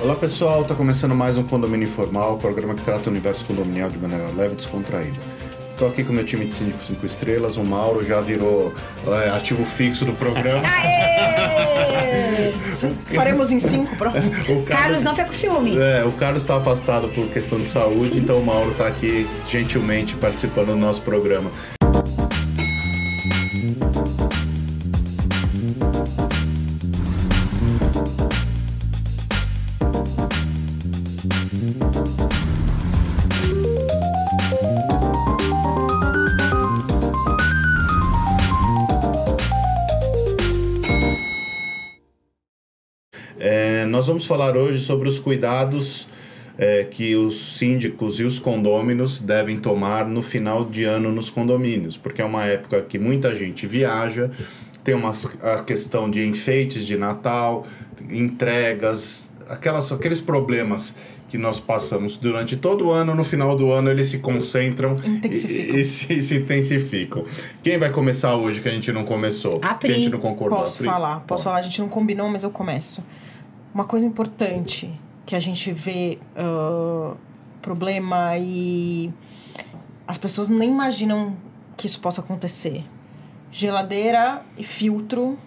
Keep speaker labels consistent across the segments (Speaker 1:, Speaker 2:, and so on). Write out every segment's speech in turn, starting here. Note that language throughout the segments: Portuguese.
Speaker 1: Olá pessoal, está começando mais um Condomínio Informal, programa que trata o universo condominial de maneira leve e descontraída. Estou aqui com o meu time de síndico 5 estrelas, o Mauro já virou é, ativo fixo do programa.
Speaker 2: Faremos em cinco próximo.
Speaker 1: O
Speaker 3: Carlos não fica com ciúme.
Speaker 1: É, o Carlos está afastado por questão de saúde, então o Mauro está aqui gentilmente participando do nosso programa. Vamos falar hoje sobre os cuidados é, que os síndicos e os condôminos devem tomar no final de ano nos condomínios, porque é uma época que muita gente viaja, tem uma, a questão de enfeites de Natal, entregas, aquelas, aqueles problemas que nós passamos durante todo o ano, no final do ano eles se concentram e, e se, se intensificam. Quem vai começar hoje que a gente não começou?
Speaker 3: A
Speaker 1: Que a gente
Speaker 3: Pri.
Speaker 1: não concordou.
Speaker 2: Posso
Speaker 1: Pri?
Speaker 2: falar, posso
Speaker 1: Pode.
Speaker 2: falar. A gente não combinou, mas eu começo. Uma coisa importante que a gente vê ah, problema e as pessoas nem imaginam que isso possa acontecer. Geladeira e filtro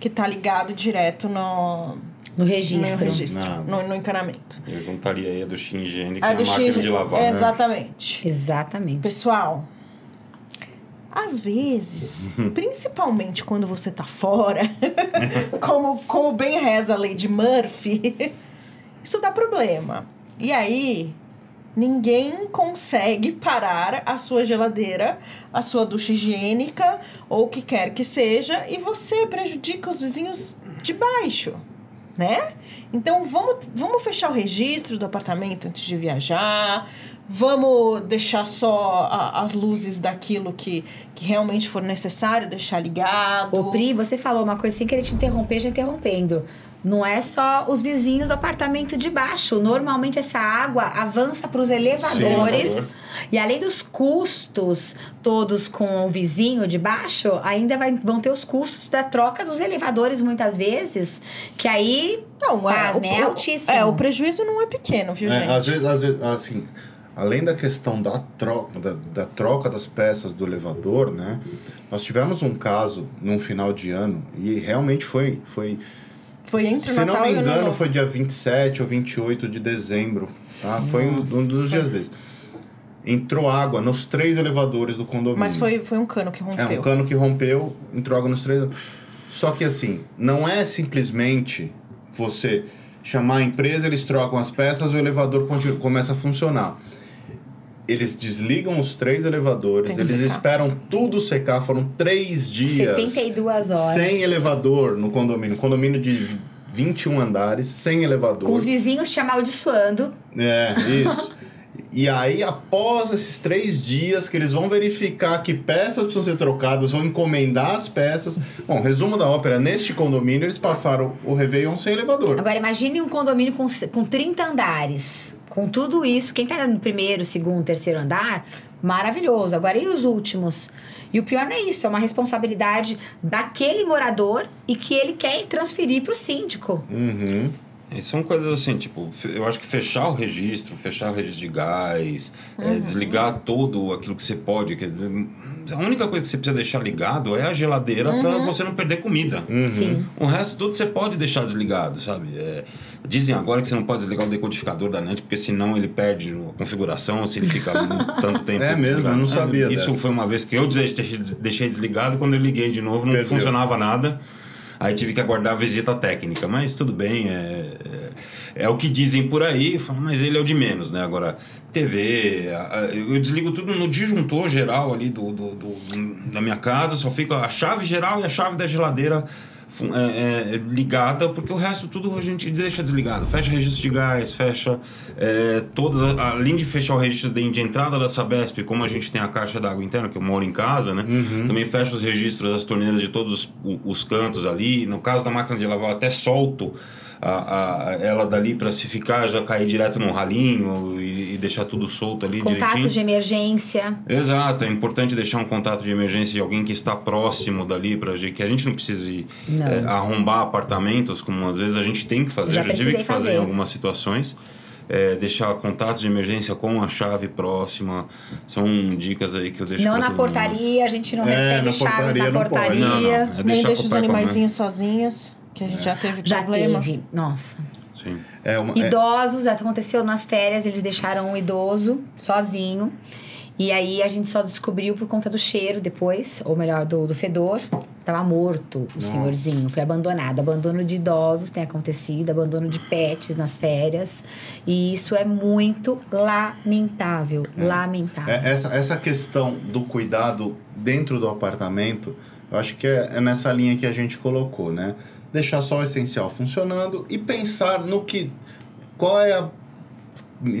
Speaker 2: que tá ligado direto no,
Speaker 3: No
Speaker 2: no
Speaker 3: registro.
Speaker 2: registro,
Speaker 1: Nada.
Speaker 2: no, no encanamento.
Speaker 4: Eu juntaria aí a do Shin higiênico
Speaker 2: A
Speaker 4: e a
Speaker 2: do
Speaker 4: máquina de lavar. né?
Speaker 2: Exatamente.
Speaker 3: Exatamente.
Speaker 2: Pessoal, às vezes, principalmente quando você tá fora, como, como bem reza a lei de Murphy, isso dá problema. E aí, ninguém consegue parar a sua geladeira, a sua ducha higiênica, ou o que quer que seja, e você prejudica os vizinhos de baixo, né? Então, vamos, vamos fechar o registro do apartamento antes de viajar, vamos deixar só a- as luzes daquilo que, que realmente for necessário deixar ligado.
Speaker 3: Ô, Pri, você falou uma coisa sem querer te interromper, já interrompendo. Não é só os vizinhos do apartamento de baixo. Normalmente essa água avança para os elevadores.
Speaker 1: elevador.
Speaker 3: e além dos custos todos com o vizinho de baixo, ainda vai- vão ter os custos da troca dos elevadores muitas vezes. Que aí
Speaker 2: Não,
Speaker 3: Pasme, é
Speaker 2: o-
Speaker 3: altíssimo.
Speaker 2: É, o prejuízo não é pequeno, viu,
Speaker 1: É,
Speaker 2: gente?
Speaker 1: às vezes, às vezes, assim, além da questão da troca, da, da troca das peças do elevador, né? Nós tivemos um caso num final de ano e realmente foi, foi
Speaker 2: Foi entre
Speaker 1: se
Speaker 2: Natal
Speaker 1: não me engano, foi dia 27 ou 28 de dezembro, tá? Foi um, um dos dias desses. Entrou água nos três elevadores do condomínio.
Speaker 2: Mas foi, foi um cano que
Speaker 1: É,
Speaker 2: rompeu.
Speaker 1: um cano que rompeu, entrou água nos três. Só que assim, não é simplesmente você chamar a empresa, eles trocam as peças, o elevador começa a funcionar. Eles desligam os três elevadores,
Speaker 2: Tem
Speaker 1: eles esperam tudo secar. Foram três dias
Speaker 3: 72 horas.
Speaker 1: sem elevador no condomínio. Condomínio de 21 andares, sem elevador.
Speaker 3: Com os vizinhos te amaldiçoando.
Speaker 1: É, isso. E aí, após esses três dias que eles vão verificar que peças precisam ser trocadas, vão encomendar as peças. Bom, resumo da ópera: neste condomínio eles passaram o Réveillon sem elevador.
Speaker 3: Agora, imagine um condomínio com, com 30 andares. Com tudo isso, quem tá no primeiro, segundo, terceiro andar, maravilhoso. Agora, e os últimos? E o pior não é isso, é uma responsabilidade daquele morador e que ele quer transferir pro síndico.
Speaker 1: Uhum.
Speaker 4: E são coisas assim, tipo, eu acho que fechar o registro, fechar o registro de gás, é, desligar todo aquilo que você pode. Que, a única coisa que você precisa deixar ligado é a geladeira para você não perder comida.
Speaker 1: Uhum.
Speaker 4: O resto tudo você pode deixar desligado, sabe? É, dizem agora que você não pode desligar o decodificador da NET, porque senão ele perde a configuração, se ele fica tanto tempo.
Speaker 1: É mesmo,
Speaker 4: desligado.
Speaker 1: eu não sabia
Speaker 4: Isso
Speaker 1: dessa.
Speaker 4: foi uma vez que eu deixei, deixei desligado, quando eu liguei de novo não
Speaker 1: Perdeu.
Speaker 4: funcionava nada. Aí tive que aguardar a visita técnica, mas tudo bem, é, é, é o que dizem por aí, mas ele é o de menos, né? Agora, TV, eu desligo tudo no disjuntor geral ali do, do- do- da minha casa, só fica a chave geral e a chave da geladeira é, é, ligada, porque o resto tudo a gente deixa desligado. Fecha registro de gás, fecha é, todas, a- além de fechar o registro de, de entrada da Sabesp, como a gente tem a caixa d'água interna, que eu moro em casa, né? Também fecha os registros das torneiras de todos os, os cantos ali. No caso da máquina de lavar, eu até solto a, a- ela dali para se ficar já cair direto num ralinho e, e deixar tudo solto ali
Speaker 3: Contatos
Speaker 4: direitinho.
Speaker 3: de emergência.
Speaker 4: Exato, é importante deixar um contato de emergência de alguém que está próximo dali para que a gente não precise
Speaker 3: Não.
Speaker 4: é, arrombar apartamentos, como às vezes a gente tem que fazer,
Speaker 3: Já
Speaker 4: já, tive que fazer,
Speaker 3: fazer.
Speaker 4: em algumas situações. É, deixar contatos de emergência com a chave próxima. São dicas aí que eu deixo
Speaker 3: Não na
Speaker 4: todo mundo.
Speaker 3: portaria, a gente não
Speaker 1: É,
Speaker 3: recebe
Speaker 1: na
Speaker 3: chaves
Speaker 1: portaria
Speaker 3: na portaria.
Speaker 4: Não, não. É
Speaker 2: Nem
Speaker 4: deixar
Speaker 2: deixa os animaizinhos sozinhos, que a gente já teve
Speaker 3: Já
Speaker 2: problema.
Speaker 3: teve. Nossa.
Speaker 4: Sim.
Speaker 1: É uma, é-
Speaker 3: Idosos, já aconteceu nas férias, eles deixaram um idoso sozinho. E aí a gente só descobriu por conta do cheiro depois, ou melhor, do, do fedor. Tava morto o
Speaker 1: Nossa.
Speaker 3: senhorzinho, foi abandonado. Abandono de idosos tem acontecido, abandono de pets nas férias. E isso é muito lamentável. Lamentável.
Speaker 1: É, essa, essa questão do cuidado dentro do apartamento, eu acho que é, é nessa linha que a gente colocou, né? Deixar só o essencial funcionando e pensar no que. Qual é a.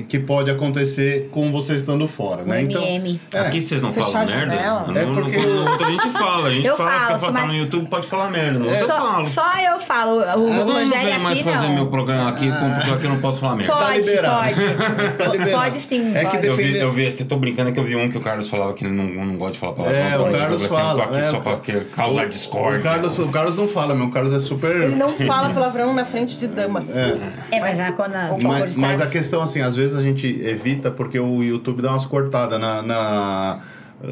Speaker 1: que pode acontecer com você estando fora,
Speaker 3: O
Speaker 1: né? Então.
Speaker 3: MM.
Speaker 1: É,
Speaker 4: Aqui vocês não
Speaker 2: Fechar
Speaker 4: falam merda?
Speaker 1: É
Speaker 4: Não,
Speaker 1: porque-
Speaker 4: quando, quando a gente fala, a gente
Speaker 3: Eu
Speaker 4: fala
Speaker 3: falo,
Speaker 4: que pra
Speaker 3: mas-
Speaker 4: tá no YouTube pode falar merda. Não, eu
Speaker 3: Só,
Speaker 4: falo.
Speaker 3: só eu falo. O,
Speaker 4: Eu não venho mais
Speaker 3: aqui
Speaker 4: fazer
Speaker 3: não.
Speaker 4: meu programa aqui, porque aqui eu não posso falar merda.
Speaker 1: Tá
Speaker 3: Pode,
Speaker 1: liberado.
Speaker 3: pode.
Speaker 1: Está liberado.
Speaker 3: Pode sim,
Speaker 1: É que
Speaker 3: pode.
Speaker 4: Eu vi, eu vi, que eu tô brincando, é que eu vi um que o Carlos falava que ele não, não gosta de falar palavrão.
Speaker 1: É, o
Speaker 4: eu
Speaker 1: Carlos
Speaker 4: falei assim, eu tô
Speaker 1: fala.
Speaker 4: aqui
Speaker 1: é,
Speaker 4: só pra que- causar discórdia.
Speaker 1: O Carlos, o Carlos não fala, meu. O Carlos é super.
Speaker 2: Ele não fala palavrão na frente de damas.
Speaker 3: É, mas a- quando a,
Speaker 1: Mas, mas a questão, assim, às vezes a gente evita porque o YouTube dá umas cortadas na, na,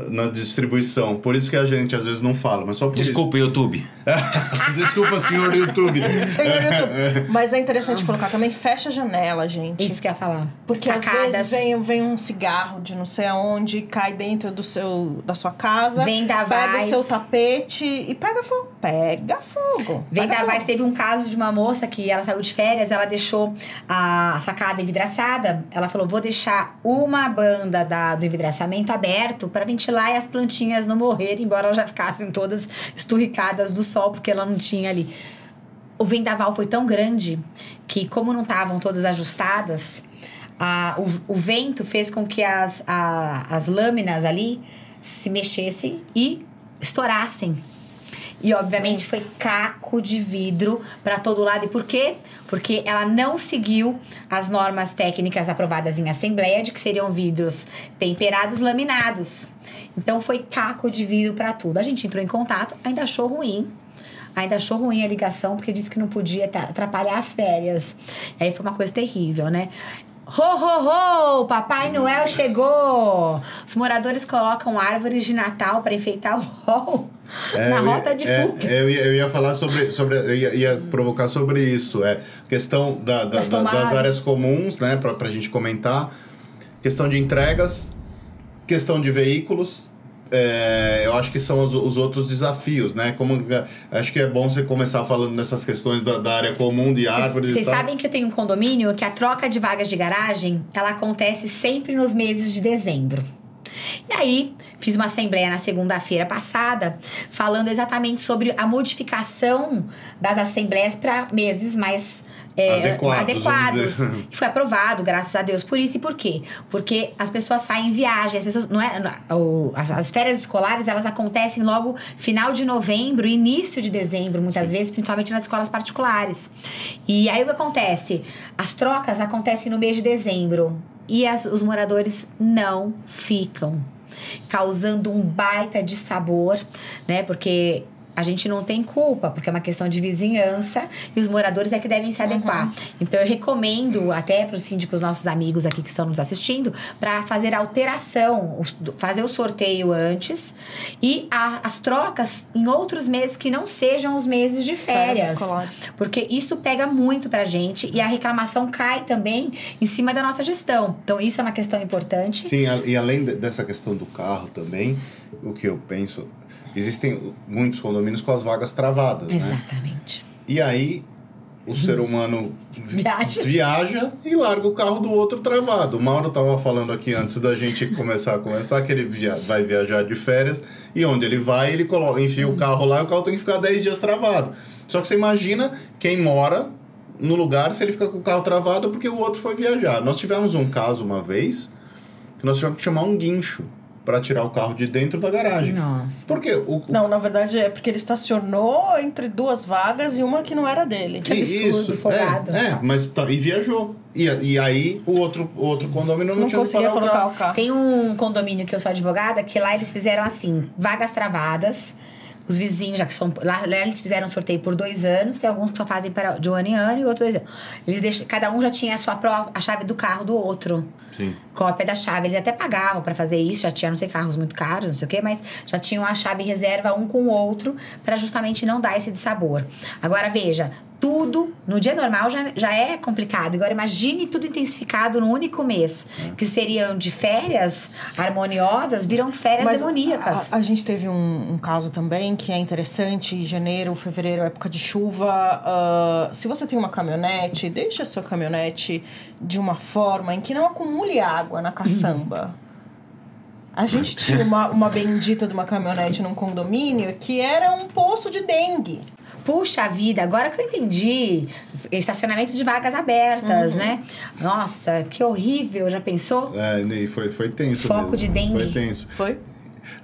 Speaker 1: na distribuição. Por isso que a gente às vezes não fala, mas só por
Speaker 4: Desculpa, YouTube.
Speaker 1: isso. Desculpa, senhor YouTube.
Speaker 2: Senhor YouTube. Mas é interessante colocar também, fecha a janela, gente.
Speaker 3: Isso que eu ia falar.
Speaker 2: Porque às
Speaker 3: Sacadas.
Speaker 2: vezes vem, vem um cigarro de não sei aonde, cai dentro do seu, da sua casa,
Speaker 3: Vendavais.
Speaker 2: pega o seu tapete e pega fogo. Pega fogo.
Speaker 3: Vendavais teve um caso de uma moça que ela saiu de férias, ela deixou a sacada envidraçada. Ela falou: vou deixar uma banda da, do envidraçamento aberto para ventilar e as plantinhas não morrerem, embora elas já ficassem todas esturricadas do sol, porque ela não tinha ali. O vendaval foi tão grande que, como não estavam todas ajustadas, a- o, o vento fez com que as, a- as lâminas ali se mexessem e estourassem. E obviamente foi caco de vidro para todo lado. E por quê? Porque ela não seguiu as normas técnicas aprovadas em assembleia de que seriam vidros temperados laminados. Então foi caco de vidro para tudo. A gente entrou em contato, ainda achou ruim. Ainda achou ruim a ligação, porque disse que não podia atrapalhar as férias. Aí foi uma coisa terrível, né? Ho, ho, ho! Papai Noel chegou! Os moradores colocam árvores de Natal para enfeitar o hall
Speaker 1: É,
Speaker 3: na rota de
Speaker 1: é,
Speaker 3: fuga.
Speaker 1: Eu ia, eu ia falar sobre. sobre eu ia, ia provocar sobre isso. É questão da, da-
Speaker 3: Das
Speaker 1: da- das áreas comuns, né? Pra, pra gente comentar. Questão de entregas, questão de veículos. É, eu acho que são os, os outros desafios, né? Como, acho que é bom você começar falando nessas questões da, da área comum, de árvores e
Speaker 3: Vocês sabem que eu tenho um condomínio que a troca de vagas de garagem, ela acontece sempre nos meses de dezembro. E aí, fiz uma assembleia na segunda-feira passada, falando exatamente sobre a modificação das assembleias para meses mais é,
Speaker 1: Adequados,
Speaker 3: adequados.
Speaker 1: dizer.
Speaker 3: E foi aprovado, graças a Deus, por isso. E por quê? Porque as pessoas saem em viagem, as pessoas. Não é, não- o- as, as férias escolares, elas acontecem logo final de novembro, início de dezembro, muitas vezes, principalmente nas escolas particulares. E aí o que acontece? As trocas acontecem no mês de dezembro. E as- os moradores não ficam. Causando um baita de sabor, né? Porque a gente não tem culpa, porque é uma questão de vizinhança e os moradores é que devem se adequar. Então eu recomendo até para os síndicos nossos amigos aqui que estão nos assistindo para fazer a alteração, fazer o sorteio antes e a- as trocas em outros meses que não sejam os meses de
Speaker 2: Férias
Speaker 3: férias. Porque isso pega muito pra gente e a reclamação cai também em cima da nossa gestão. Então isso é uma questão importante.
Speaker 1: Sim, a- e além de- dessa questão do carro também, o que eu penso, existem muitos condomínios com as vagas travadas, né?
Speaker 3: Exatamente.
Speaker 1: E aí o ser humano vi-
Speaker 3: Viaja.
Speaker 1: viaja e larga o carro do outro travado. O Mauro estava falando aqui antes da gente começar a conversar que ele via- vai viajar de férias e onde ele vai, ele coloca, enfia o carro lá e o carro tem que ficar 10 dias travado. Só que você imagina quem mora no lugar se ele fica com o carro travado porque o outro foi viajar. Nós tivemos um caso uma vez que nós tivemos que chamar um guincho para tirar o carro de dentro da garagem.
Speaker 3: Nossa.
Speaker 1: Porque o, o-
Speaker 2: Não, na verdade é porque ele estacionou entre duas vagas e uma que não era dele.
Speaker 3: Que absurdo, folgado.
Speaker 1: É, é, mas tá, e viajou. E, e aí o outro, o outro condomínio não,
Speaker 2: Não
Speaker 1: tinha
Speaker 2: conseguia
Speaker 1: parar o
Speaker 2: colocar
Speaker 1: carro.
Speaker 2: o carro.
Speaker 3: Tem um condomínio que eu sou advogada, que lá eles fizeram assim, vagas travadas. Os vizinhos, já que são. Lá, lá eles fizeram sorteio por dois anos, tem alguns que só fazem para, de um ano em ano e outros dois anos. Eles deixam, cada um já tinha a sua pró- a chave do carro do outro.
Speaker 1: Sim.
Speaker 3: Cópia da chave. Eles até pagavam para fazer isso, já tinha, não sei, carros muito caros, não sei o quê, mas já tinham a chave reserva um com o outro para justamente não dar esse dissabor. Agora veja, tudo no dia normal já, já é complicado. Agora imagine tudo intensificado no único mês, que seriam de férias harmoniosas, viram férias demoníacas.
Speaker 2: A, a gente teve um, um caso também que é interessante. Janeiro, fevereiro, época de chuva. ah, se você tem uma caminhonete, deixe a sua caminhonete de uma forma em que não acumule água na caçamba. A gente tinha uma, uma bendita de uma caminhonete num condomínio que era um poço de dengue.
Speaker 3: Puxa vida, agora que eu entendi. Estacionamento de vagas abertas, né? Nossa, que horrível, já pensou?
Speaker 1: É, foi, foi tenso
Speaker 3: Foco
Speaker 1: mesmo.
Speaker 3: de dengue.
Speaker 1: Foi tenso.
Speaker 2: Foi?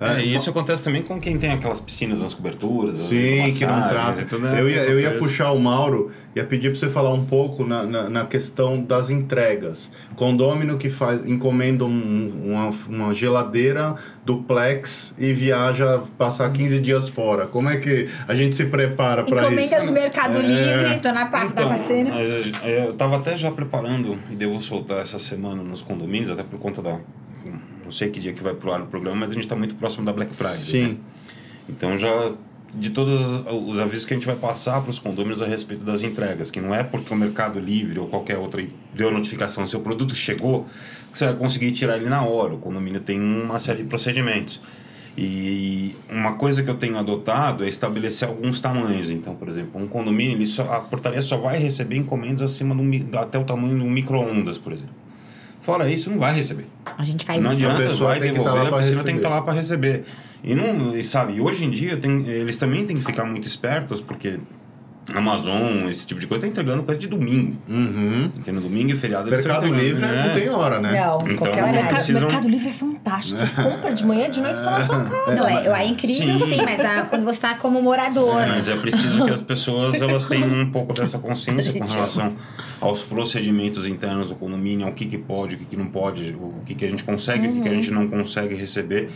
Speaker 4: É, e isso acontece também com quem tem aquelas piscinas nas coberturas. as
Speaker 1: Sim, que não
Speaker 4: e tudo, né?
Speaker 1: Eu ia, eu ia puxar o Mauro, ia pedir para você falar um pouco na, na, na questão das entregas. Condômino que faz, encomenda um- uma, uma geladeira duplex e viaja passar 15 dias fora. Como é que a gente se prepara para isso?
Speaker 3: Encomendas no Mercado
Speaker 1: É.
Speaker 3: Livre, tô na pasta
Speaker 4: Então,
Speaker 3: da parceira.
Speaker 4: a- eu tava até já preparando e devo soltar essa semana nos condomínios, até por conta da. Não sei que dia que vai pro ar o programa, mas a gente tá muito próximo da Black Friday. né?
Speaker 1: Sim.
Speaker 4: Então já de todos os avisos que a gente vai passar para os condôminos a respeito das entregas, que não é porque o Mercado Livre ou qualquer outra deu a notificação, seu produto chegou, que você vai conseguir tirar ele na hora. O condomínio tem uma série de procedimentos. E uma coisa que eu tenho adotado é estabelecer alguns tamanhos. Então, por exemplo, um condomínio, ele só, a portaria só vai receber encomendas acima do, até o tamanho de um micro-ondas, por exemplo. Fora isso, não vai receber.
Speaker 3: A gente faz
Speaker 4: Não
Speaker 3: isso.
Speaker 1: A
Speaker 4: adianta,
Speaker 1: pessoa
Speaker 4: vai
Speaker 1: tem tá
Speaker 4: devolver, a piscina tem que estar lá para receber. E, não, e sabe, hoje em dia tem, eles também têm que ficar muito espertos, porque Amazon, esse tipo de coisa, tá entregando coisa de domingo.
Speaker 1: Uhum.
Speaker 4: Porque no domingo e feriado eles
Speaker 1: Mercado Livre
Speaker 4: né?
Speaker 1: não tem hora, né?
Speaker 3: Não,
Speaker 4: Então,
Speaker 3: qualquer horário.
Speaker 2: Mercado,
Speaker 4: precisam-
Speaker 2: Mercado Livre é fantástico. Você compra de manhã, de noite, tá na sua casa.
Speaker 3: Não, é, é incrível
Speaker 4: Sim.
Speaker 3: sim, mas ah, quando você tá como morador.
Speaker 4: É, mas é preciso que as pessoas elas tenham um pouco dessa consciência com relação aos procedimentos internos do condomínio, ao que, que pode, o que, que não pode, o que, que a gente consegue, o que, que a gente não consegue receber.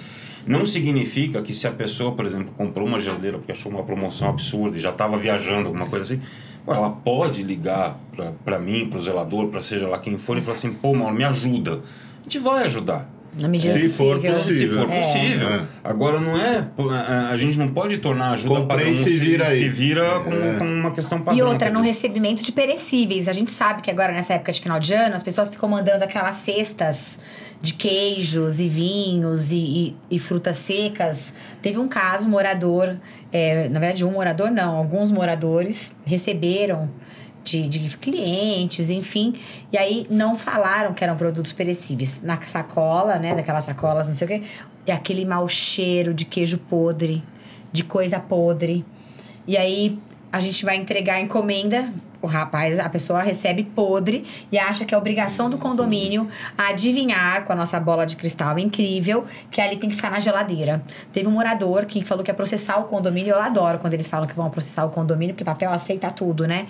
Speaker 4: Não significa que se a pessoa, por exemplo, comprou uma geladeira porque achou uma promoção absurda e já estava viajando, alguma coisa assim, ela pode ligar para mim, para o zelador, para seja lá quem for, e falar assim, pô, Mauro, me ajuda. A gente vai ajudar.
Speaker 3: Na medida
Speaker 1: Se for
Speaker 3: possível.
Speaker 1: possível.
Speaker 4: Se for
Speaker 3: É.
Speaker 4: possível.
Speaker 1: É.
Speaker 4: Agora não é. pô, A, a gente não pode tornar a ajuda
Speaker 1: Comprei,
Speaker 4: padrão
Speaker 1: se vira
Speaker 4: se vira com,
Speaker 1: É.
Speaker 4: com uma questão padrão.
Speaker 3: E outra, no recebimento de perecíveis. A gente sabe que agora, nessa época de final de ano, as pessoas ficam mandando aquelas cestas de queijos e vinhos e, e- e frutas secas. Teve um caso, um morador, é, na verdade, um morador não, alguns moradores receberam de, de clientes, enfim. E aí não falaram que eram produtos perecíveis. Na sacola, né? Daquelas sacolas, não sei o quê. É aquele mau cheiro de queijo podre, de coisa podre. E aí a gente vai entregar a encomenda. O rapaz, a pessoa recebe podre e acha que é obrigação do condomínio adivinhar com a nossa bola de cristal incrível que ali tem que ficar na geladeira. Teve um morador que falou que ia processar o condomínio. Eu adoro quando eles falam que vão processar o condomínio, porque papel aceita tudo, né?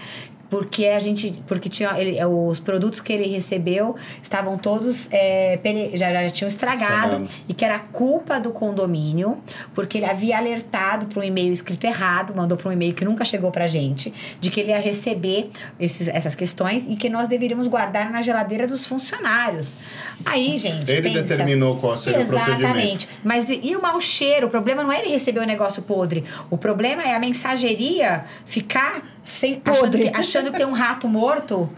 Speaker 3: Porque a gente. Porque tinha. Ele, os produtos que ele recebeu estavam todos. é, já, já tinham estragado e que era culpa do condomínio, porque ele havia alertado para um e-mail escrito errado, mandou para um e-mail que nunca chegou pra gente, de que ele ia receber esses, essas questões e que nós deveríamos guardar na geladeira dos funcionários. Aí, gente,
Speaker 1: Ele
Speaker 3: pensa,
Speaker 1: determinou qual seria o procedimento.
Speaker 3: Exatamente. Mas e e o mau cheiro? O problema não é ele receber o negócio podre. O problema é a mensageria ficar sem
Speaker 2: Podre.
Speaker 3: Achando, que, achando que tem um rato morto.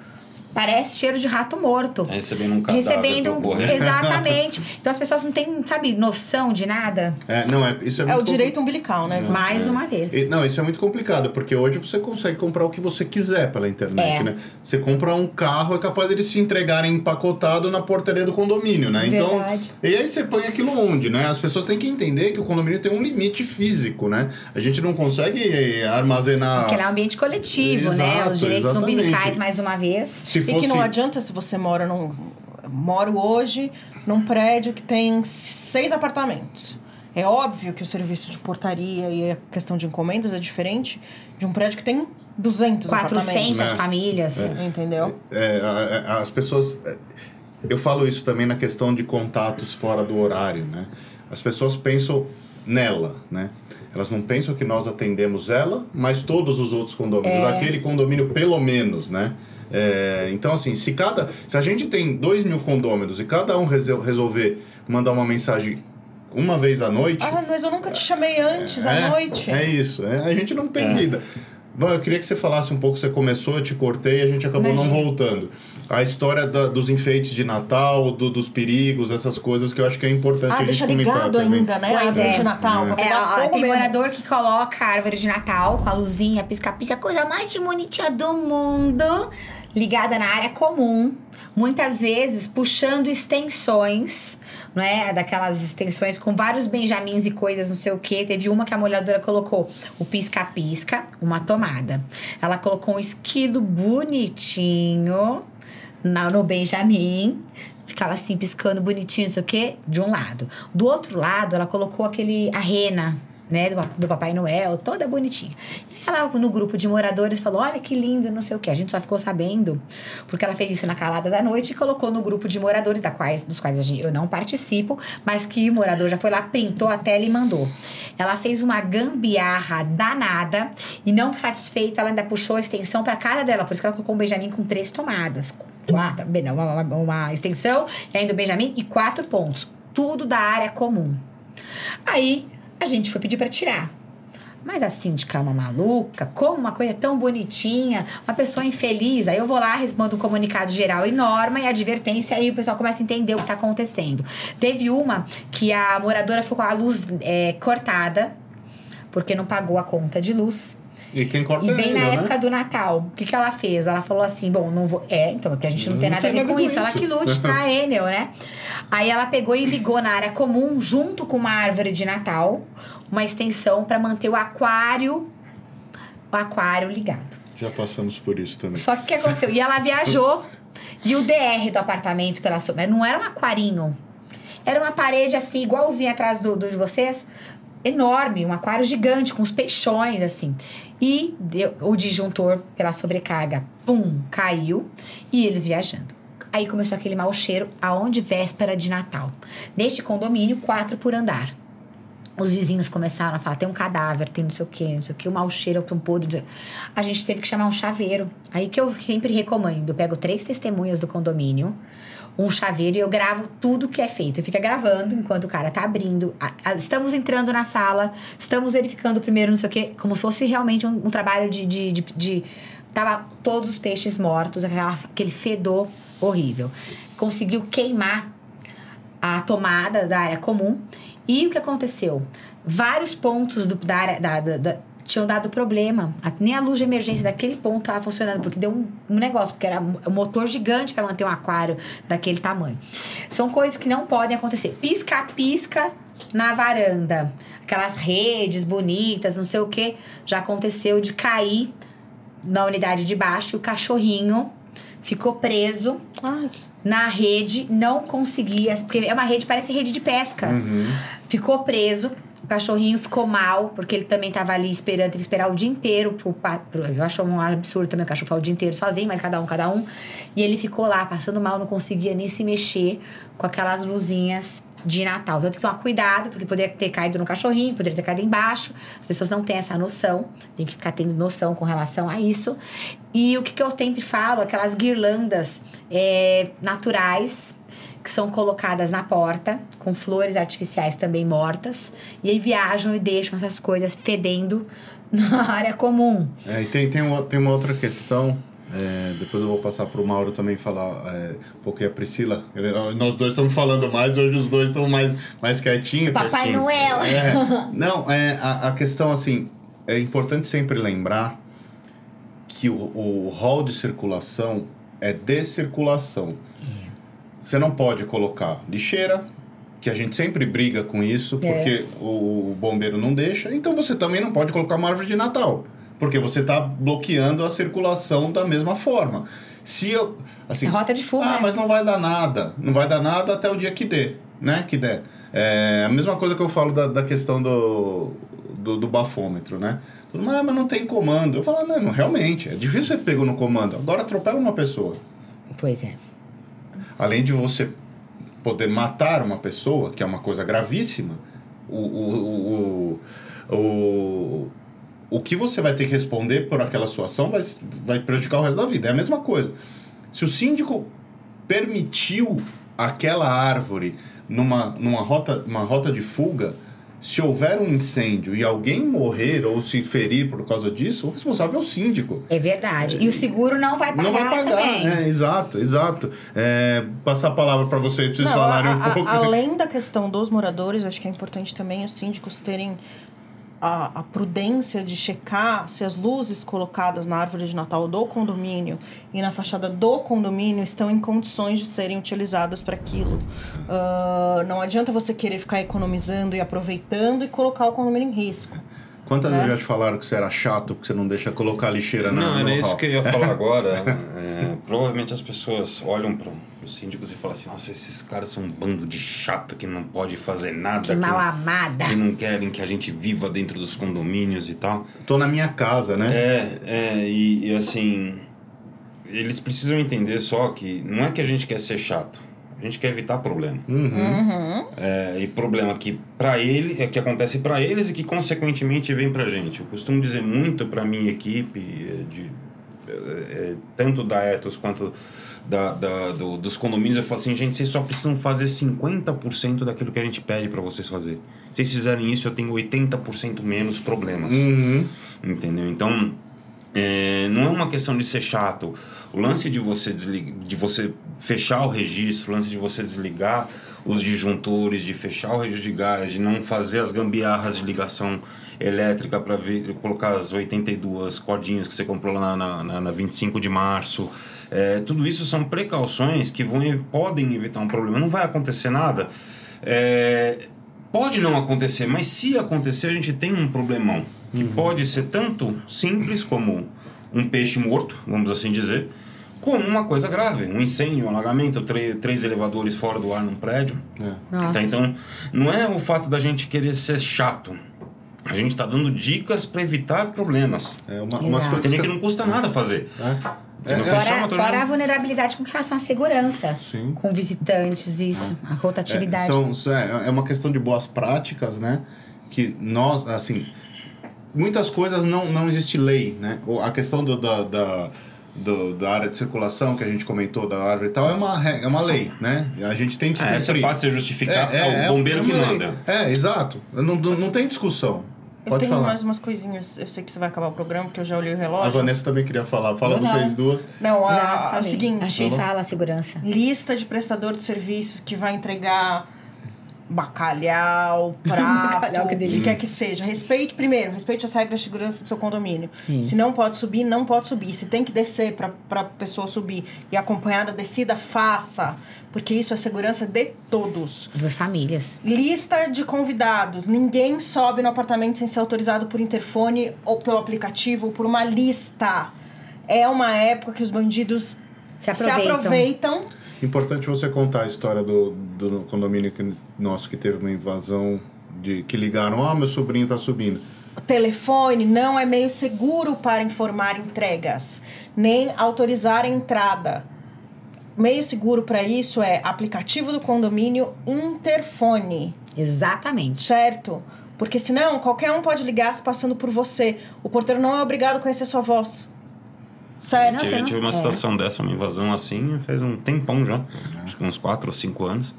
Speaker 3: Parece cheiro de rato morto.
Speaker 4: Recebendo um cadáver
Speaker 3: Recebendo um-. Exatamente. Então as pessoas não têm, sabe, noção de nada.
Speaker 1: É, não, é, isso é,
Speaker 2: É o direito umbilical, né?
Speaker 3: Mais uma vez.
Speaker 1: E- Não, isso é muito complicado, porque hoje você consegue comprar o que você quiser pela internet,
Speaker 3: É.
Speaker 1: né? Você compra um carro, é capaz deles te entregarem empacotado na portaria do condomínio, né? Então,
Speaker 3: Verdade.
Speaker 1: e aí você põe aquilo onde, né? As pessoas têm que entender que o condomínio tem um limite físico, né? A gente não consegue eh, armazenar...
Speaker 3: Porque é um ambiente coletivo, né?
Speaker 1: Exato,
Speaker 3: Os direitos
Speaker 1: exatamente.
Speaker 3: umbilicais, mais uma vez.
Speaker 1: Se
Speaker 2: E
Speaker 1: fosse...
Speaker 2: que não adianta se você mora num, moro hoje num prédio que tem seis apartamentos. É óbvio que o serviço de portaria e a questão de encomendas é diferente de um prédio que tem 200
Speaker 3: 400
Speaker 2: apartamentos.
Speaker 1: É.
Speaker 3: famílias.
Speaker 2: Entendeu?
Speaker 1: É, a- a- as pessoas. é, Eu falo isso também na questão de contatos fora do horário, né? As pessoas pensam nela, né? Elas não pensam que nós atendemos ela, mas todos os outros condomínios, daquele condomínio pelo menos, né? É, então, assim, se cada. Se a gente tem dois mil condôminos e cada um resol- resolver mandar uma mensagem uma vez à noite.
Speaker 2: Ah, mas eu nunca te chamei antes, à noite.
Speaker 1: É isso. é, a gente não tem vida. Van, eu queria que você falasse um pouco. Você começou, eu te cortei e a gente acabou não
Speaker 3: Imagina.
Speaker 1: voltando. A história da- dos enfeites de Natal, do- dos perigos, essas coisas que eu acho que é importante
Speaker 2: Ah,
Speaker 1: a gente
Speaker 2: deixa
Speaker 1: comentar
Speaker 2: ligado
Speaker 1: também.
Speaker 2: ainda, né?
Speaker 3: Pois
Speaker 2: a árvore
Speaker 3: é.
Speaker 2: de Natal.
Speaker 3: É,
Speaker 2: pegar
Speaker 3: ó, tem
Speaker 2: mesmo.
Speaker 3: morador que coloca a árvore de Natal com a luzinha, pisca-pisca, a coisa mais bonitinha do mundo, ligada na área comum. Muitas vezes puxando extensões, não é? Daquelas extensões com vários benjamins e coisas, não sei o quê. Teve uma que a molhadora colocou o pisca-pisca, uma tomada. Ela colocou um esquilo bonitinho no Benjamin. Ficava assim, piscando bonitinho, não sei o quê, de um lado. Do outro lado, ela colocou aquele, a rena, né, do, Papai Noel, toda bonitinha. E ela, no grupo de moradores, falou: Olha que lindo, não sei o quê. A gente só ficou sabendo, porque ela fez isso na calada da noite e colocou no grupo de moradores, da quais, dos quais eu não participo, mas que o morador já foi lá, printou a tela e mandou. Ela fez uma gambiarra danada e, não satisfeita, ela ainda puxou a extensão para casa dela. Por isso que ela colocou um Benjamin com três tomadas. Quatro, não, uma, uma- uma extensão, e ainda o Benjamin e quatro pontos. Tudo da área comum. Aí a gente foi pedir para tirar. Mas a síndica é uma maluca, como uma coisa tão bonitinha, uma pessoa infeliz. Aí eu vou lá, respondo um comunicado geral e norma e advertência, aí o pessoal começa a entender o que tá acontecendo. Teve uma que a moradora ficou com a luz é, cortada, porque não pagou a conta de luz.
Speaker 1: E quem corta
Speaker 3: E
Speaker 1: é
Speaker 3: bem
Speaker 1: ele,
Speaker 3: na
Speaker 1: né?
Speaker 3: época do Natal, o que, que ela fez? Ela falou assim: bom, não vou. É, então, porque a gente não, tem
Speaker 1: Não
Speaker 3: nada a
Speaker 1: tem
Speaker 3: ver
Speaker 1: nada
Speaker 3: com
Speaker 1: com
Speaker 3: isso. Ela
Speaker 1: isso.
Speaker 3: que lute na Enel, né? Aí ela pegou e ligou na área comum, junto com uma árvore de Natal, uma extensão para manter o aquário, o aquário ligado.
Speaker 1: Já passamos por isso também.
Speaker 3: Só que o que aconteceu? E ela viajou e o DR do apartamento pela so- não era um aquarinho. Era uma parede assim, igualzinha atrás do, do de vocês, enorme, um aquário gigante com os peixões assim. E deu- o disjuntor pela sobrecarga, pum, caiu e eles viajando. Aí começou aquele mau cheiro aonde véspera de Natal. Neste condomínio, quatro por andar. Os vizinhos começaram a falar: tem um cadáver, tem não sei o quê, não sei o quê, o mau cheiro, tão podre. A gente teve que chamar um chaveiro. Aí que eu sempre recomendo: eu pego três testemunhas do condomínio, um chaveiro e eu gravo tudo que é feito. Fica gravando enquanto o cara tá abrindo. Estamos entrando na sala, estamos verificando primeiro, não sei o quê, como se fosse realmente um, um trabalho de, de, de, de- Tava todos os peixes mortos, aquela- aquele fedor horrível. Conseguiu queimar a tomada da área comum. E o que aconteceu? Vários pontos do, da área da- da- tinham dado problema. Nem a luz de emergência daquele ponto estava funcionando, porque deu um, um negócio, porque era um motor gigante para manter um aquário daquele tamanho. São coisas que não podem acontecer. Pisca-pisca na varanda. Aquelas redes bonitas, não sei o que. Já aconteceu de cair na unidade de baixo e o cachorrinho ficou preso
Speaker 2: Ai,
Speaker 3: na rede, não conseguia, porque é uma rede, parece rede de pesca.
Speaker 1: Uhum.
Speaker 3: Ficou preso, o cachorrinho ficou mal, porque ele também tava ali esperando, teve que esperar o dia inteiro. Pro, pro- eu acho um absurdo também o cachorro ficar o dia inteiro sozinho, mas cada um, cada um. E ele ficou lá, passando mal, não conseguia nem se mexer com aquelas luzinhas de Natal. Então tem que tomar cuidado, porque poderia ter caído no cachorrinho, poderia ter caído embaixo. As pessoas não têm essa noção, tem que ficar tendo noção com relação a isso. E o que, que eu sempre falo, aquelas guirlandas é, naturais que são colocadas na porta, com flores artificiais também mortas, e aí viajam e deixam essas coisas fedendo na área comum.
Speaker 1: É, e tem, tem, uma, tem uma outra questão. é, depois eu vou passar para o Mauro também falar é, um pouco e a Priscila. Ele- Nós dois estamos falando mais, hoje os dois estão mais, mais quietinhos.
Speaker 3: Papai
Speaker 1: quietinho.
Speaker 3: Noel!
Speaker 1: É, não, é, a, a questão assim, é importante sempre lembrar que o, o hall de circulação é descirculação. Você não pode colocar lixeira, que a gente sempre briga com isso,
Speaker 3: É.
Speaker 1: porque o bombeiro não deixa. Então você também não pode colocar uma árvore de Natal. Porque você está bloqueando a circulação da mesma forma. Se eu. Assim,
Speaker 3: É rota de fuga,
Speaker 1: Ah,
Speaker 3: né?
Speaker 1: mas não vai dar nada. Não vai dar nada até o dia que dê, né? Que der. É a mesma coisa que eu falo da, da questão do, do, do bafômetro, né? Mundo, Ah, mas não tem comando. Eu falo, não, não, realmente, é difícil você pegar no comando. Agora atropela uma pessoa.
Speaker 3: Pois é.
Speaker 1: Além de você poder matar uma pessoa, que é uma coisa gravíssima, o, o, o, o, o que você vai ter que responder por aquela sua ação vai, vai prejudicar o resto da vida. É a mesma coisa. Se o síndico permitiu aquela árvore numa, numa rota, uma rota de fuga, se houver um incêndio e alguém morrer ou se ferir por causa disso, o responsável é o síndico.
Speaker 3: É verdade. E o seguro não vai pagar,
Speaker 1: Não vai pagar,
Speaker 3: também.
Speaker 1: é, exato, exato. É, passar a palavra para vocês, pra vocês
Speaker 2: Não,
Speaker 1: falarem
Speaker 2: a-
Speaker 1: um
Speaker 2: a-
Speaker 1: pouco.
Speaker 2: além da questão dos moradores, acho que é importante também os síndicos terem a, a prudência de checar se as luzes colocadas na árvore de Natal do condomínio e na fachada do condomínio estão em condições de serem utilizadas para aquilo. Ah, não adianta você querer ficar economizando e aproveitando e colocar o condomínio em risco.
Speaker 1: Quantas
Speaker 2: né?
Speaker 1: vezes já te falaram que você era chato porque você não deixa colocar a lixeira na
Speaker 4: Não, era isso que eu ia falar agora. É, provavelmente as pessoas olham para os síndicos e falam assim: nossa, esses caras são um bando de chato que não pode fazer nada.
Speaker 3: Que mal
Speaker 4: não-
Speaker 3: amada.
Speaker 4: que não querem que a gente viva dentro dos condomínios e tal.
Speaker 1: Tô na minha casa, né?
Speaker 4: É, é e, e assim, eles precisam entender só que não é que a gente quer ser chato, a gente quer evitar problema.
Speaker 1: Uhum.
Speaker 2: Uhum.
Speaker 4: É, e problema que para ele é que acontece para eles e que consequentemente vem para gente. Eu costumo dizer muito para minha equipe é, de é, é, tanto da Ethos quanto da, da- do- dos condomínios, eu falo assim, gente, vocês só precisam fazer 50% daquilo que a gente pede para vocês fazer. Se vocês fizerem isso, eu tenho 80% menos problemas.
Speaker 1: Uhum.
Speaker 4: Entendeu? Então, é, não é uma questão de ser chato. O lance de você, desligar, de você fechar o registro, o lance de você desligar os disjuntores, de fechar o registro de gás, de não fazer as gambiarras de ligação elétrica para colocar as 82 cordinhas que você comprou lá na, na, na 25 de março. É, tudo isso são precauções que vão, podem evitar um problema. Não vai acontecer nada. É, pode não acontecer, mas se acontecer, a gente tem um problemão. Que pode ser tanto simples como um peixe morto, vamos assim dizer, como uma coisa grave, um incêndio, um alagamento, três elevadores fora do ar num prédio.
Speaker 3: Nossa.
Speaker 4: Tá? Então, não é o fato da gente querer ser chato. A gente está dando dicas para evitar problemas.
Speaker 1: É uma, umas
Speaker 3: Exato.
Speaker 1: coisas
Speaker 4: Entender
Speaker 1: que...
Speaker 4: não custa nada fazer.
Speaker 1: É. É,
Speaker 3: Fora, fora a vulnerabilidade com relação à segurança.
Speaker 1: Sim.
Speaker 3: Com visitantes, isso. A
Speaker 1: É,
Speaker 3: rotatividade.
Speaker 1: são, isso é, é uma questão de boas práticas, né? Que nós, assim, muitas coisas não, não existe lei, né? A questão do, da, da, do- da área de circulação que a gente comentou, da árvore e tal, é uma, é uma lei, né? A gente tem que
Speaker 4: Ah, essa é fácil de justificar, é, o bombeiro
Speaker 1: é
Speaker 4: que manda.
Speaker 1: É, exato. Não, não, não tem discussão.
Speaker 2: Eu
Speaker 1: Pode
Speaker 2: tenho
Speaker 1: falar.
Speaker 2: mais umas coisinhas. Eu sei que você vai acabar o programa, porque eu já olhei o
Speaker 1: A
Speaker 2: relógio.
Speaker 1: Vanessa também queria falar. Fala
Speaker 3: não.
Speaker 1: vocês duas.
Speaker 2: Não, a,
Speaker 3: Já
Speaker 2: a-
Speaker 3: falei.
Speaker 2: o seguinte.
Speaker 3: Achei fala a segurança.
Speaker 2: lista de prestador de serviços que vai entregar bacalhau, prato,
Speaker 3: Bacalhau, que
Speaker 2: o que quer que seja. Respeite primeiro, respeite as regras de segurança do seu condomínio.
Speaker 3: Isso.
Speaker 2: Se não pode subir, não pode subir. Se tem que descer para a pessoa subir e acompanhar a descida, faça. Porque isso é segurança de todos.
Speaker 3: Por famílias.
Speaker 2: Lista de convidados. Ninguém sobe no apartamento sem ser autorizado por interfone ou pelo aplicativo ou por uma lista. É uma época que os bandidos
Speaker 3: Se
Speaker 2: se
Speaker 3: aproveitam.
Speaker 2: aproveitam
Speaker 1: Importante você contar a história do, do condomínio que, nosso que teve uma invasão de que ligaram, ah, meu sobrinho tá subindo.
Speaker 2: O telefone não é meio seguro para informar entregas, nem autorizar a entrada. Meio seguro para isso é aplicativo do condomínio Interfone,
Speaker 3: Exatamente.
Speaker 2: certo? Porque senão qualquer um pode ligar se passando por você. O porteiro não é obrigado a conhecer sua voz. Certo?
Speaker 4: Tive,
Speaker 3: não-
Speaker 4: tive uma
Speaker 3: é.
Speaker 4: situação dessa, uma invasão assim, faz um tempão já. Acho que uns 4 ou 5 anos.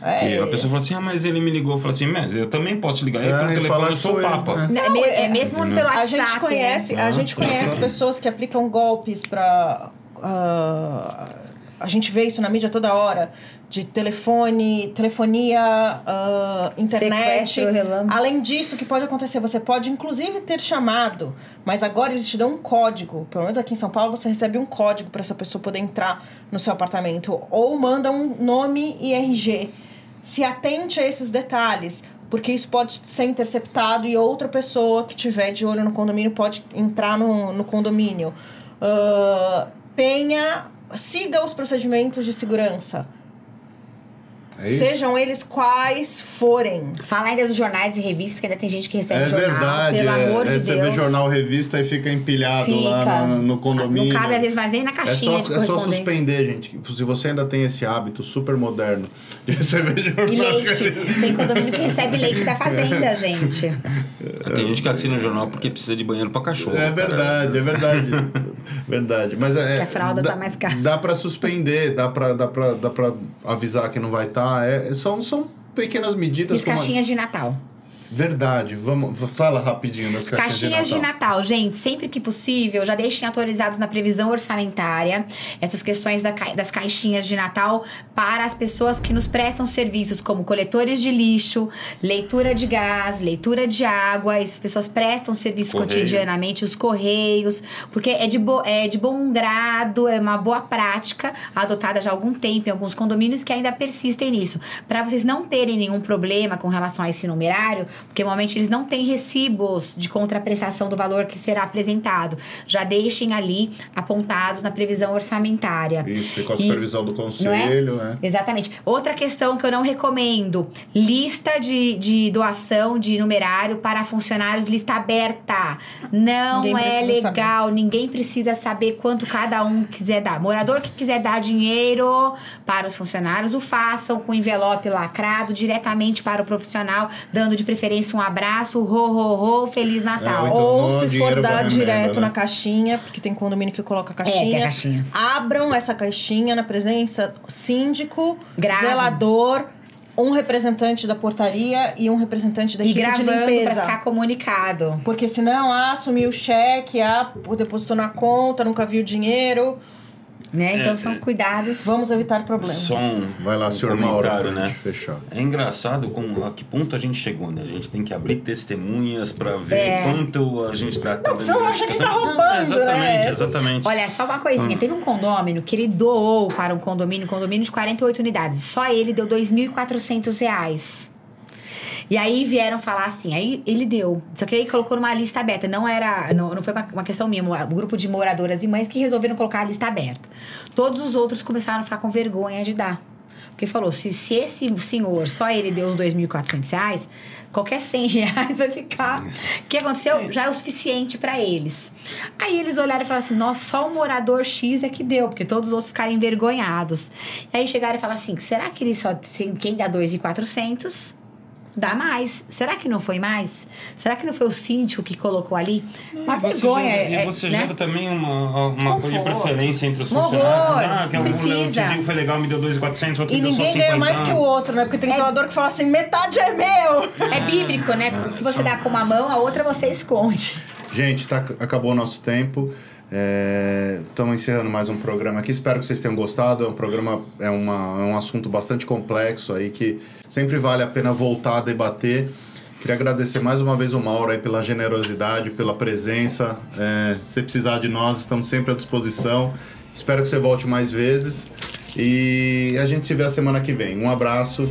Speaker 2: É.
Speaker 4: E a pessoa falou assim: ah, mas ele me ligou. Eu falei assim: "Mas eu também posso te ligar aí
Speaker 1: É,
Speaker 4: pelo telefone, eu sou o
Speaker 1: eu,
Speaker 4: Papa.
Speaker 1: né?
Speaker 3: Não, é, é mesmo
Speaker 4: Entendeu?
Speaker 3: pelo
Speaker 2: A
Speaker 3: WhatsApp.
Speaker 2: gente conhece,
Speaker 3: né?
Speaker 2: a gente conhece pessoas que aplicam golpes para a gente vê isso na mídia toda hora de telefone, telefonia, ah, internet. Além disso, o que pode acontecer, você pode inclusive ter chamado, mas agora eles te dão um código. Pelo menos aqui em São Paulo você recebe um código para essa pessoa poder entrar no seu apartamento ou manda um nome e RG. Se atente a esses detalhes. Porque isso pode ser interceptado e outra pessoa que tiver de olho no condomínio pode entrar no, no condomínio. Ah, tenha. Siga os procedimentos de segurança.
Speaker 1: É?
Speaker 2: Sejam eles quais forem.
Speaker 3: Fala ainda dos jornais e revistas, que ainda tem gente que recebe
Speaker 1: É
Speaker 3: jornal.
Speaker 1: verdade,
Speaker 3: pelo
Speaker 1: é,
Speaker 3: amor
Speaker 1: é,
Speaker 3: de
Speaker 1: você
Speaker 3: Deus.
Speaker 1: vê jornal, revista e fica empilhado lá
Speaker 3: Fica.
Speaker 1: no, no condomínio.
Speaker 3: Não cabe às vezes mais nem na
Speaker 1: É
Speaker 3: caixinha
Speaker 1: só,
Speaker 3: de
Speaker 1: é só suspender, gente. Se você ainda tem esse hábito super moderno de receber jornal.
Speaker 3: E leite. Tem condomínio que recebe leite da fazenda, gente.
Speaker 4: Tem gente que assina jornal porque precisa de banheiro pra cachorro.
Speaker 1: É
Speaker 4: cara.
Speaker 1: verdade, é verdade. verdade. Mas é,
Speaker 3: Que a fralda
Speaker 1: dá,
Speaker 3: tá mais cara.
Speaker 1: Dá pra suspender, dá pra, dá pra, dá pra avisar que não vai estar. É, são, são pequenas medidas.
Speaker 3: Fiz
Speaker 1: como
Speaker 3: caixinhas de Natal.
Speaker 1: Verdade. Vamos, fala rapidinho das caixinhas,
Speaker 3: Caixinhas de Natal, gente, sempre que possível, já deixem atualizados na previsão orçamentária essas questões da das caixinhas de Natal para as pessoas que nos prestam serviços como coletores de lixo, leitura de gás, leitura de água. Essas pessoas prestam serviços
Speaker 4: Correio.
Speaker 3: cotidianamente, os correios, porque é de, bo- é de bom grado, é uma boa prática adotada já há algum tempo em alguns condomínios que ainda persistem nisso. Para vocês não terem nenhum problema com relação a esse numerário, porque normalmente eles não têm recibos de contraprestação do valor que será apresentado. Já deixem ali apontados na previsão orçamentária.
Speaker 1: Isso, e com a
Speaker 3: E-
Speaker 1: supervisão do conselho, né?
Speaker 3: Exatamente. Outra questão que eu não recomendo: lista de, de doação de numerário para funcionários, lista aberta. Não
Speaker 2: Ninguém
Speaker 3: é legal, ninguém precisa saber quanto cada um quiser dar. Morador que quiser dar dinheiro para os funcionários, o façam com envelope lacrado diretamente para o profissional, dando de preferência um abraço, ro, ro, ro, Feliz Natal.
Speaker 1: É, Então,
Speaker 2: Ou se for
Speaker 1: pra
Speaker 2: dar direto
Speaker 1: né?
Speaker 2: na caixinha, porque tem condomínio que coloca
Speaker 3: É, que é
Speaker 2: caixinha.
Speaker 3: a caixinha.
Speaker 2: Abram essa caixinha na presença síndico,
Speaker 3: Grave.
Speaker 2: zelador, um representante da portaria e um representante da
Speaker 3: E
Speaker 2: equipe de
Speaker 3: gravando para
Speaker 2: limpeza.
Speaker 3: ficar comunicado.
Speaker 2: Porque senão, ah, sumiu o cheque, ah, depositou na conta, nunca viu o dinheiro.
Speaker 3: Né? Então
Speaker 4: É,
Speaker 3: são
Speaker 4: é.
Speaker 3: cuidados.
Speaker 2: Vamos evitar problemas.
Speaker 4: Só um,
Speaker 1: Vai lá,
Speaker 4: um
Speaker 1: senhor Mauro,
Speaker 4: né?
Speaker 1: fechar.
Speaker 4: É engraçado como, a que ponto a gente chegou, né? A gente tem que abrir testemunhas pra ver
Speaker 3: É.
Speaker 4: quanto a gente dá.
Speaker 2: Não, senão acha que tá
Speaker 4: Não,
Speaker 2: roubando,
Speaker 4: Exatamente,
Speaker 2: né?
Speaker 4: exatamente.
Speaker 3: Olha, só uma coisinha. Teve um condômino que ele doou para um condomínio, um condomínio de 48 unidades. Só ele deu 2.400 reais. E aí vieram falar assim, aí ele deu. Só que aí colocou numa lista aberta. Não era. Não, não foi uma, uma questão minha, um grupo de moradoras e mães que resolveram colocar a lista aberta. Todos os outros começaram a ficar com vergonha de dar. Porque falou, se, se esse senhor, só ele deu os 2.400 reais, qualquer 100 reais vai ficar... O que aconteceu? Já é o suficiente para eles. Aí eles olharam e falaram assim, nossa, só o morador X é que deu, porque todos os outros ficaram envergonhados. E aí chegaram e falaram assim, será que ele só... tem- Quem dá 2.400... Dá mais. Será que não foi mais? Será que não foi o síndico que colocou ali? Uma
Speaker 4: E você
Speaker 3: vergonha.
Speaker 4: gera-
Speaker 3: é,
Speaker 4: e você
Speaker 3: né?
Speaker 4: gera também uma, uma coisa de preferência entre os
Speaker 3: Um
Speaker 4: funcionários.
Speaker 3: horror,
Speaker 4: Ah, que
Speaker 3: não
Speaker 4: um, tiozinho foi legal, me deu 2,400, outro
Speaker 2: E
Speaker 4: me deu só
Speaker 2: ninguém
Speaker 4: 50.
Speaker 2: ganha mais que o outro, né? Porque tem zelador que fala assim, metade é meu.
Speaker 3: É bíblico, né? O que você dá com uma mão, a outra você esconde.
Speaker 1: Gente, tá, acabou o nosso tempo. Estamos encerrando mais um programa aqui. Espero que vocês tenham gostado. É um programa, é, uma, é um assunto bastante complexo aí que sempre vale a pena voltar a debater. Queria agradecer mais uma vez o Mauro aí pela generosidade, pela presença. É, se precisar de nós, estamos sempre à disposição. Espero que você volte mais vezes. E a gente se vê a semana que vem. Um abraço.